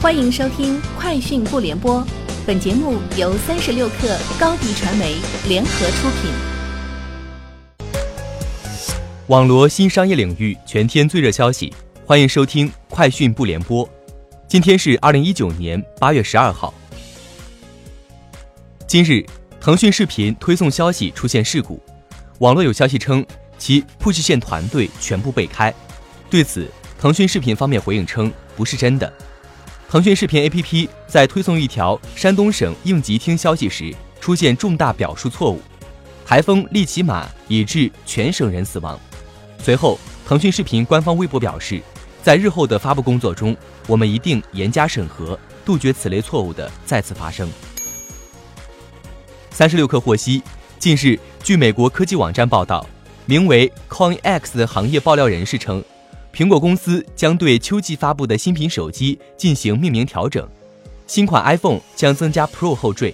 欢迎收听《快讯不联播》，本节目由三十六克高低传媒联合出品。网罗新商业领域全天最热消息，欢迎收听《快讯不联播》。今天是二零一九年八月十二号。今日，腾讯视频推送消息出现事故，网络有消息称其 push 线团队全部被开。对此，腾讯视频方面回应称不是真的。腾讯视频 APP 在推送一条山东省应急厅消息时出现重大表述错误，台风利奇马已致全省人死亡。随后，腾讯视频官方微博表示，在日后的发布工作中，我们一定严加审核，杜绝此类错误的再次发生。三十六氪获悉，近日，据美国科技网站报道，名为 CoinX 的行业爆料人士称。苹果公司将对秋季发布的新品手机进行命名调整，新款 iPhone 将增加 Pro 后缀。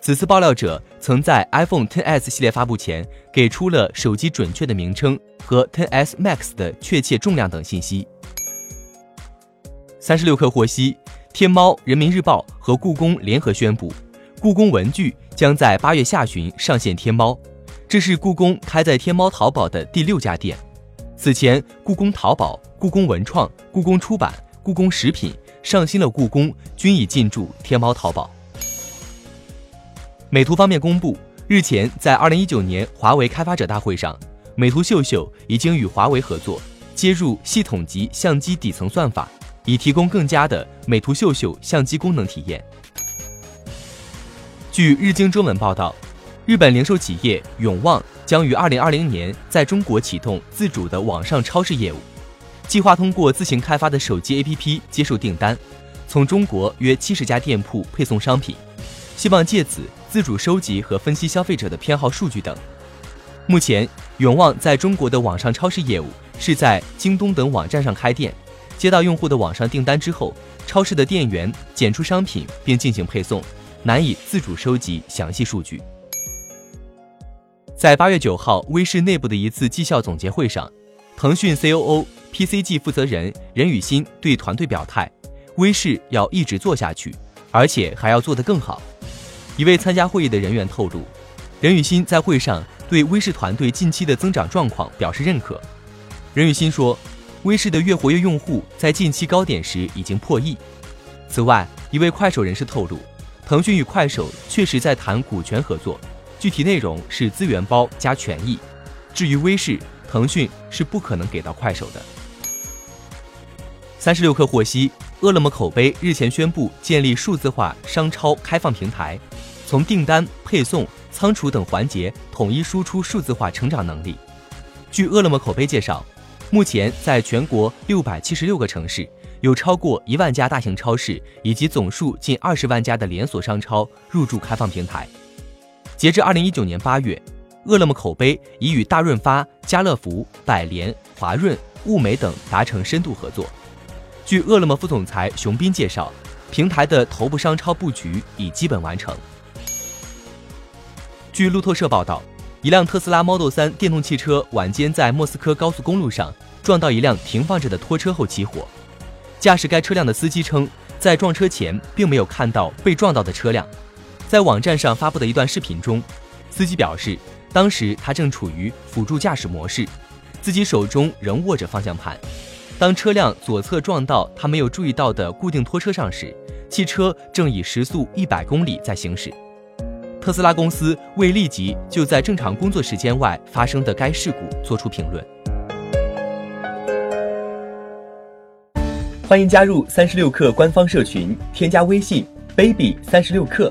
此次爆料者曾在 iPhone XS 系列发布前给出了手机准确的名称和 XS Max 的确切重量等信息。三十六氪获悉，天猫、人民日报和故宫联合宣布，故宫文具将在八月下旬上线天猫，这是故宫开在天猫淘宝的第六家店。此前，故宫淘宝、故宫文创、故宫出版、故宫食品、上新了故宫均已进驻天猫淘宝。美图方面公布，日前在二零一九年华为开发者大会上，美图秀秀已经与华为合作，接入系统级相机底层算法，以提供更佳的美图秀秀相机功能体验。据日经中文报道，日本零售企业永旺。将于二零二零年在中国启动自主的网上超市业务，计划通过自行开发的手机 APP 接受订单，从中国约七十家店铺配送商品，希望借此自主收集和分析消费者的偏好数据等。目前，永旺在中国的网上超市业务是在京东等网站上开店，接到用户的网上订单之后，超市的店员检出商品并进行配送，难以自主收集详细数据。在八月九号，微视内部的一次绩效总结会上，腾讯 COO、PCG 负责人任宇欣对团队表态，微视要一直做下去，而且还要做得更好。一位参加会议的人员透露，任宇欣在会上对微视团队近期的增长状况表示认可。任宇欣说，微视的月活跃用户在近期高点时已经破亿。此外，一位快手人士透露，腾讯与快手确实在谈股权合作。具体内容是资源包加权益，至于微视，腾讯是不可能给到快手的。三十六氪获悉，饿了么口碑日前宣布建立数字化商超开放平台，从订单、配送、仓储等环节统一输出数字化成长能力。据饿了么口碑介绍，目前在全国六百七十六个城市，有超过一万家大型超市以及总数近二十万家的连锁商超入驻开放平台。截至二零一九年八月，饿了么口碑已与大润发、家乐福、百联、华润、物美等达成深度合作。据饿了么副总裁熊斌介绍，平台的头部商超布局已基本完成。据路透社报道，一辆特斯拉 Model 3电动汽车晚间在莫斯科高速公路上撞到一辆停放着的拖车后起火。驾驶该车辆的司机称，在撞车前并没有看到被撞到的车辆。在网站上发布的一段视频中，司机表示，当时他正处于辅助驾驶模式，自己手中仍握着方向盘。当车辆左侧撞到他没有注意到的固定拖车上时，汽车正以时速一百公里在行驶。特斯拉公司未立即就在正常工作时间外发生的该事故做出评论。欢迎加入三十六氪官方社群，添加微信 baby 三十六氪。